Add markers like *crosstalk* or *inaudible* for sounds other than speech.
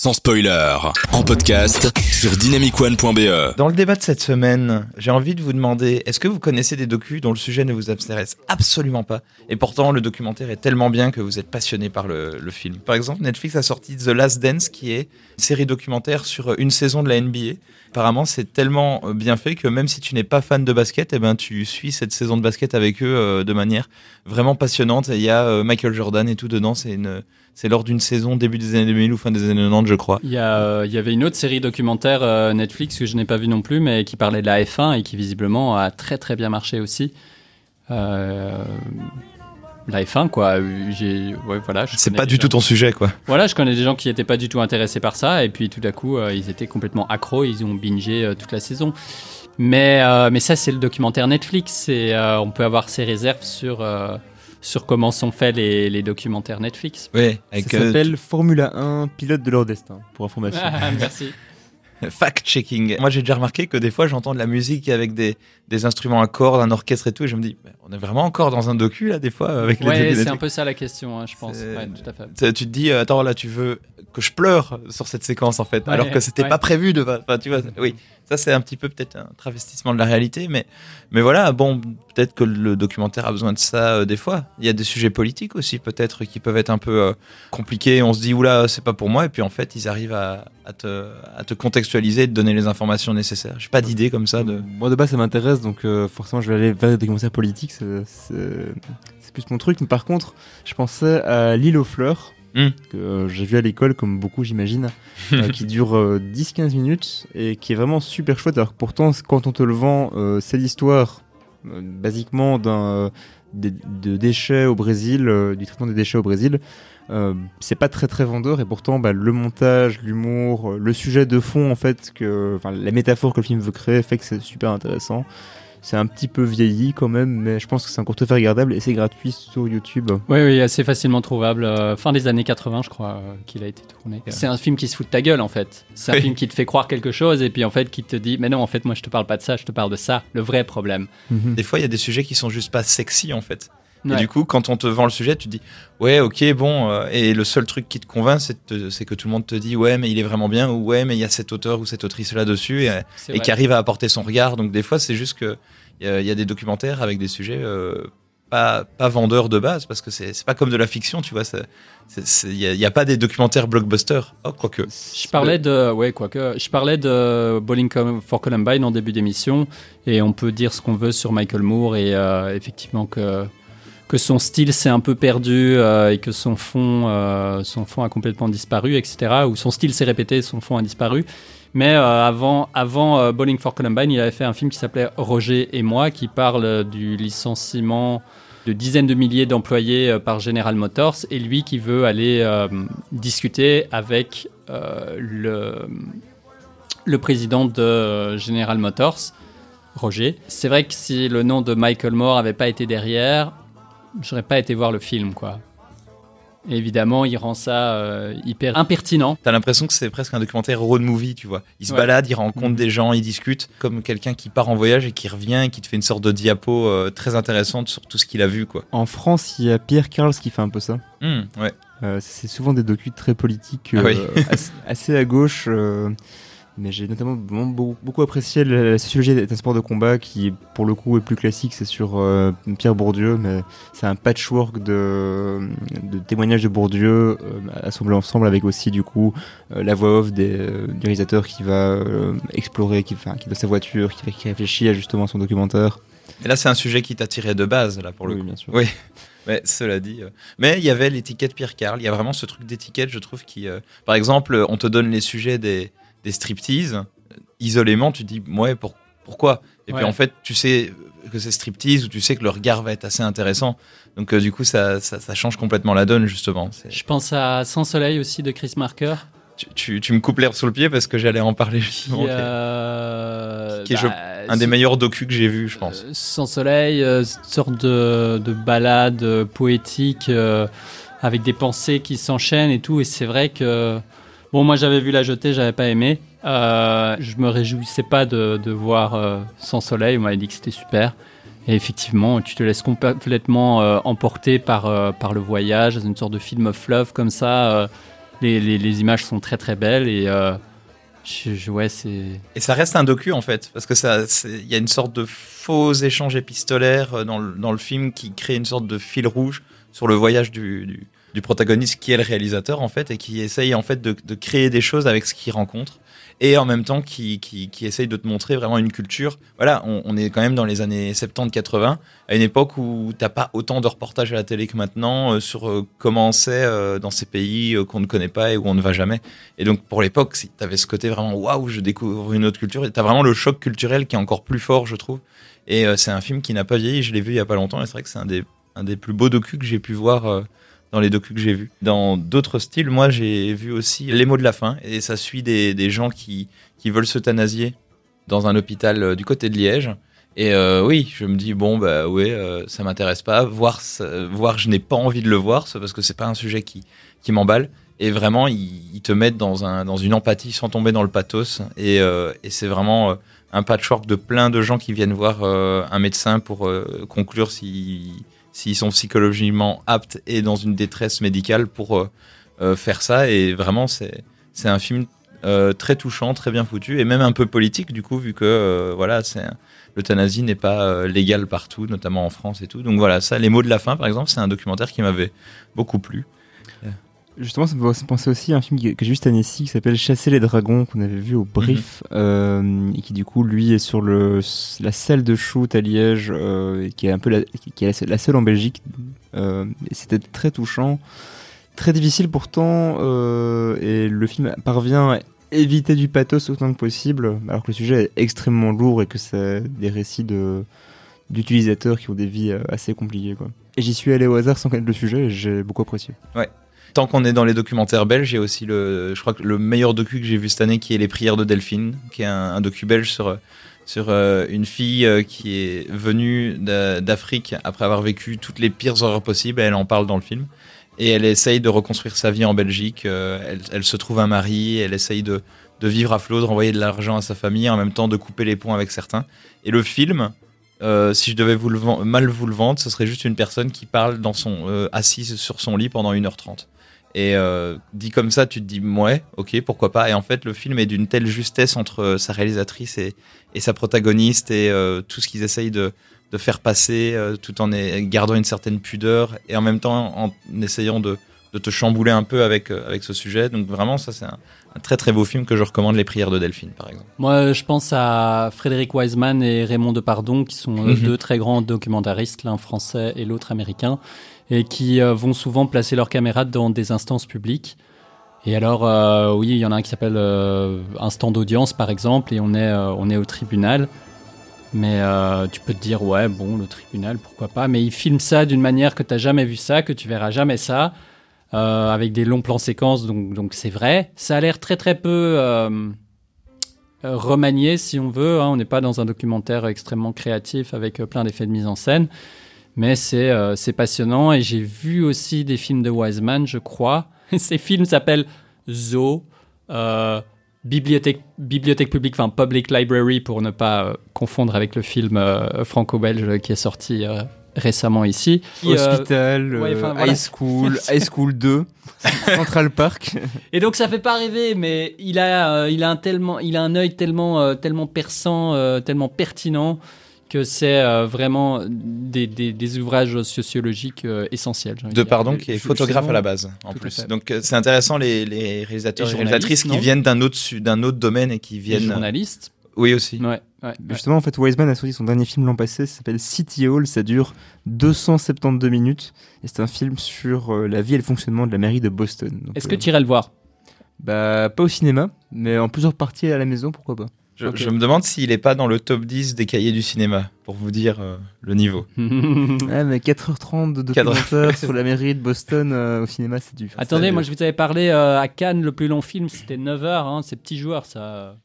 sans spoiler, en podcast sur dynamicone.be. Dans le débat de cette semaine, j'ai envie de vous demander, est-ce que vous connaissez des docus dont le sujet ne vous intéresse absolument pas? Et pourtant, le documentaire est tellement bien que vous êtes passionné par le, film. Par exemple, Netflix a sorti The Last Dance, qui est une série documentaire sur une saison de la NBA. Apparemment, c'est tellement euh, bien fait que même si tu n'es pas fan de basket, eh ben, tu suis cette saison de basket avec eux euh, de manière vraiment passionnante. Il y a euh, Michael Jordan et tout dedans. C'est une, c'est lors d'une saison début des années 2000 ou fin des années 90, je crois. Il y, a, euh, il y avait une autre série documentaire euh, Netflix que je n'ai pas vue non plus, mais qui parlait de la F1 et qui visiblement a très très bien marché aussi. Euh, la F1, quoi. Ouais, voilà. C'est pas du tout ton sujet, quoi. Voilà, je connais des gens qui n'étaient pas du tout intéressés par ça, et puis tout d'un coup, ils étaient complètement accros, ils ont bingé toute la saison. Mais, mais ça, c'est le documentaire Netflix, et on peut avoir ses réserves sur, sur comment sont faits les, les documentaires Netflix. Oui, avec Ça euh, s'appelle Formula 1, pilote de leur destin, pour information. Ah, merci. *laughs* fact-checking. Moi, j'ai déjà remarqué que des fois, j'entends de la musique avec des, des instruments à cordes, un orchestre et tout, et je me dis, on est vraiment encore dans un docu, là, des fois, avec les Ouais, docus c'est un peu ça la question, hein, je pense. Ouais, tout à fait. Tu te dis, euh, attends, là, tu veux que je pleure sur cette séquence, en fait, Ouais, alors que c'était ouais. pas prévu de. Enfin, tu vois, oui, ça, c'est un petit peu peut-être un travestissement de la réalité, mais, mais voilà, bon, peut-être que le documentaire a besoin de ça euh, des fois. Il y a des sujets politiques aussi, peut-être, qui peuvent être un peu euh, compliqués. On se dit, oula, c'est pas pour moi, et puis en fait, ils arrivent à, te, à te contextualiser et te donner les informations nécessaires. J'ai pas d'idée comme ça. Moi de base ça m'intéresse donc euh, forcément je vais aller vers des documentaires politiques, c'est plus mon truc. Mais par contre, je pensais à L'île aux fleurs, Hmm. que euh, j'ai vu à l'école comme beaucoup j'imagine, *laughs* euh, qui dure euh, 10-15 minutes et qui est vraiment super chouette. Alors que pourtant quand on te le vend, euh, c'est l'histoire basiquement d'un de déchets au Brésil, du traitement des déchets au Brésil. C'est pas très très vendeur et pourtant bah, le montage, l'humour, le sujet de fond en fait que la métaphore que le film veut créer fait que c'est super intéressant. C'est un petit peu vieilli quand même, mais je pense que c'est encore tout à fait regardable et c'est gratuit sur YouTube. Oui, oui, assez facilement trouvable. euh, fin des années 80, je crois, euh, qu'il a été tourné. C'est un film qui se fout de ta gueule, en fait. C'est un Oui. film qui te fait croire quelque chose et puis en fait qui te dit, mais non, en fait, moi, je te parle pas de ça, je te parle de ça, le vrai problème. Des fois, il y a des sujets qui sont juste pas sexy, en fait. Et Ouais. du coup, quand on te vend le sujet, tu te dis ouais, ok, bon. euh, et le seul truc qui te convainc, c'est que tout le monde te dit ouais, mais il est vraiment bien ou ouais, mais il y a cet auteur ou cette autrice là dessus et, et qui arrive à apporter son regard. Donc des fois, c'est juste que il y, a- il y a des documentaires avec des sujets euh, pas pas vendeurs de base parce que c'est pas comme de la fiction, tu vois. Il y, a- pas des documentaires blockbusters. Oh, quoique. Je parlais de, ouais, quoique, je parlais de Bowling for Columbine en début d'émission, et on peut dire ce qu'on veut sur Michael Moore, et euh, effectivement que que son style s'est un peu perdu euh, et que son fond, euh, son fond a complètement disparu, etc. Ou son style s'est répété, son fond a disparu. Mais euh, avant, avant Bowling for Columbine, il avait fait un film qui s'appelait Roger et moi, qui parle du licenciement de dizaines de milliers d'employés par General Motors, et lui qui veut aller discuter avec le, le président de General Motors, Roger. C'est vrai que si le nom de Michael Moore avait pas été derrière, j'aurais pas été voir le film, quoi. Et évidemment, il rend ça euh, hyper impertinent. T'as l'impression que c'est presque un documentaire road movie, tu vois. Il se Ouais. balade, il rencontre Mhm. des gens, il discute, comme quelqu'un qui part en voyage et qui revient et qui te fait une sorte de diapo euh, très intéressante sur tout ce qu'il a vu, quoi. En France, il y a Pierre Carls qui fait un peu ça. Hmm, ouais. Euh, c'est souvent des docus très politiques, Ah oui. *laughs* assez, assez à gauche. Mais j'ai notamment beaucoup apprécié la, sociologie est un sport de combat qui, pour le coup, est plus classique. C'est sur euh, Pierre Bourdieu, mais c'est un patchwork de, de témoignages de Bourdieu euh, assemblés ensemble avec aussi, du coup, euh, la voix off des, du réalisateur qui va explorer, qui, enfin, qui dans sa voiture, qui, qui réfléchit à justement son documentaire. Et là, c'est un sujet qui t'attirait de base, là, pour le Oui, coup. bien sûr. Oui. Mais cela dit. euh, Mais il y avait l'étiquette Pierre Carl. Il y a vraiment ce truc d'étiquette, je trouve, qui. euh, Par exemple, on te donne les sujets des, des striptease. euh, Isolément, tu te dis, ouais, pour- pourquoi? Et puis en fait, tu sais que c'est striptease ou tu sais que le regard va être assez intéressant. Donc euh, du coup, ça, ça, ça change complètement la donne, justement. Je pense à Sans Soleil aussi de Chris Marker, Tu, tu, tu me coupes l'herbe sous le pied parce que j'allais en parler qui, justement. qui est- euh, qui est, je- bah, un des meilleurs docus que j'ai vu, je pense. Euh, Sans soleil, sorte de, de balade poétique avec des pensées qui s'enchaînent et tout. Et c'est vrai que, bon, moi j'avais vu La Jetée, j'avais pas aimé. Euh, je me réjouissais pas de, de voir euh, Sans soleil, on m'avait dit que c'était super. Et effectivement, tu te laisses complètement euh, emporter par, euh, par le voyage, une sorte de film of love comme ça. les, les, images sont très très belles et je, je- ouais. Et ça reste un docu en fait, parce que ça, y a une sorte de faux échange épistolaire dans le, dans le film qui crée une sorte de fil rouge sur le voyage du, du, du protagoniste qui est le réalisateur en fait et qui essaye en fait de, créer des choses avec ce qu'il rencontre et en même temps qui, qui, essaye de te montrer vraiment une culture. Voilà, on, est quand même dans les années 70-80, à une époque où t'as pas autant de reportages à la télé que maintenant euh, sur euh, comment c'est euh, dans ces pays euh, qu'on ne connaît pas et où on ne va jamais. Et donc pour l'époque, si t'avais ce côté vraiment waouh, je découvre une autre culture, t'as vraiment le choc culturel qui est encore plus fort, je trouve. Et c'est un film qui n'a pas vieilli, je l'ai vu il y a pas longtemps, et c'est vrai que c'est un des, un des plus beaux docus que j'ai pu voir dans les docus que j'ai vus. Dans d'autres styles, moi j'ai vu aussi Les mots de la fin, et ça suit des, des gens qui, qui veulent s'euthanasier dans un hôpital euh, du côté de Liège. Et euh, oui, je me dis bon bah ouais, euh, ça m'intéresse pas. Voir, voir, je n'ai pas envie de le voir, parce que c'est pas un sujet qui qui m'emballe. Et vraiment, ils, ils te mettent dans un dans une empathie sans tomber dans le pathos. Et, euh, et c'est vraiment un patchwork de plein de gens qui viennent voir un médecin pour conclure si s'ils sont psychologiquement aptes et dans une détresse médicale pour euh, euh, faire ça. Et vraiment, c'est un film euh, très touchant, très bien foutu et même un peu politique du coup, vu que voilà, c'est l'euthanasie n'est pas légale partout, notamment en France et tout. Donc voilà, ça, les mots de la fin, par exemple, c'est un documentaire qui m'avait beaucoup plu. Justement, ça me fait penser aussi à un film que j'ai vu cette année-ci qui s'appelle Chasser les dragons qu'on avait vu au Brief euh, et qui du coup lui est sur le la salle de shoot à Liège euh, qui est un peu la, qui est la seule en Belgique. Euh, C'était très touchant, très difficile pourtant et le film parvient à éviter du pathos autant que possible alors que le sujet est extrêmement lourd et que c'est des récits de d'utilisateurs qui ont des vies assez compliquées quoi. Et j'y suis allé au hasard sans connaître le sujet et j'ai beaucoup apprécié. Tant qu'on est dans les documentaires belges, il y a aussi le, je crois que le meilleur docu que j'ai vu cette année, qui est Les Prières de Delphine, qui est un, un docu belge sur sur euh, une fille euh, qui est venue d'a- d'Afrique après avoir vécu toutes les pires horreurs possibles. Elle en parle dans le film. Et elle essaye de reconstruire sa vie en Belgique. euh, elle, se trouve un mari. Elle essaye de, de vivre à flot, de renvoyer de l'argent à sa famille, en même temps de couper les ponts avec certains. Et le film, si je devais mal vous le vendre, ce serait juste une personne qui parle dans son assise sur son lit pendant 1h30. Et euh, dit comme ça, tu te dis ouais, ok, pourquoi pas. Et en fait, le film est d'une telle justesse entre euh, sa réalisatrice et, et sa protagoniste et euh, tout ce qu'ils essayent de, de faire passer, euh, tout en gardant une certaine pudeur et en même temps en essayant de, de te chambouler un peu avec, euh, avec ce sujet. Donc vraiment, ça c'est un, un très très beau film que je recommande, Les Prières de Delphine, par exemple. Moi, je pense à Frédéric Wiseman et Raymond Depardon, qui sont euh, Mhm. deux très grands documentaristes, l'un français et l'autre américain, et qui euh, vont souvent placer leur caméra dans des instances publiques. Et alors, euh, oui, il y en a un qui s'appelle euh, Instant d'audience, par exemple, et on est, euh, on est au tribunal. Mais tu peux te dire, ouais, bon, le tribunal, pourquoi pas. Mais ils filment ça d'une manière que tu n'as jamais vu ça, que tu verras jamais ça, avec des longs plans séquences, donc donc c'est vrai. Ça a l'air très très peu remanié, si on veut. hein. On n'est pas dans un documentaire extrêmement créatif avec plein d'effets de mise en scène. Mais c'est euh, passionnant. Et j'ai vu aussi des films de Wiseman, je crois. *laughs* Ces films s'appellent Zoo. euh, bibliothèque, bibliothèque publique, enfin Public Library pour ne pas euh, confondre avec le film euh, franco-belge qui est sorti récemment ici. Hospital, ouais, enfin, voilà. High School, *laughs* High School 2, Central Park. *laughs* Et donc ça fait pas rêver, mais il a, il a un tellement, il a un œil tellement, tellement perçant, tellement pertinent que c'est euh, vraiment des, des, des ouvrages sociologiques euh, essentiels. De dire. pardon, qui est photographe je- à la base, en plus. Donc euh, c'est intéressant les, les réalisateurs Et et réalisatrices qui viennent d'un autre, d'un autre domaine et qui Les viennent. journalistes. Oui aussi. Ouais, ouais, ouais. Justement, en fait, Wiseman a sorti son dernier film l'an passé, ça s'appelle City Hall, ça dure 272 minutes, et c'est un film sur euh, la vie et le fonctionnement de la mairie de Boston. Est-ce euh, que tu irais le voir? Bah, pas au cinéma, mais en plusieurs parties à la maison, pourquoi pas. Je, me demande s'il est pas dans le top 10 des cahiers du cinéma, pour vous dire euh, le niveau. *laughs* Ouais, mais 4h30 de documentaire *laughs* sur la mairie de Boston euh, au cinéma, c'est du. Attendez, moi je- vous avais parlé euh, à Cannes, le plus long film, c'était 9 heures, hein, c'est petit joueur ça.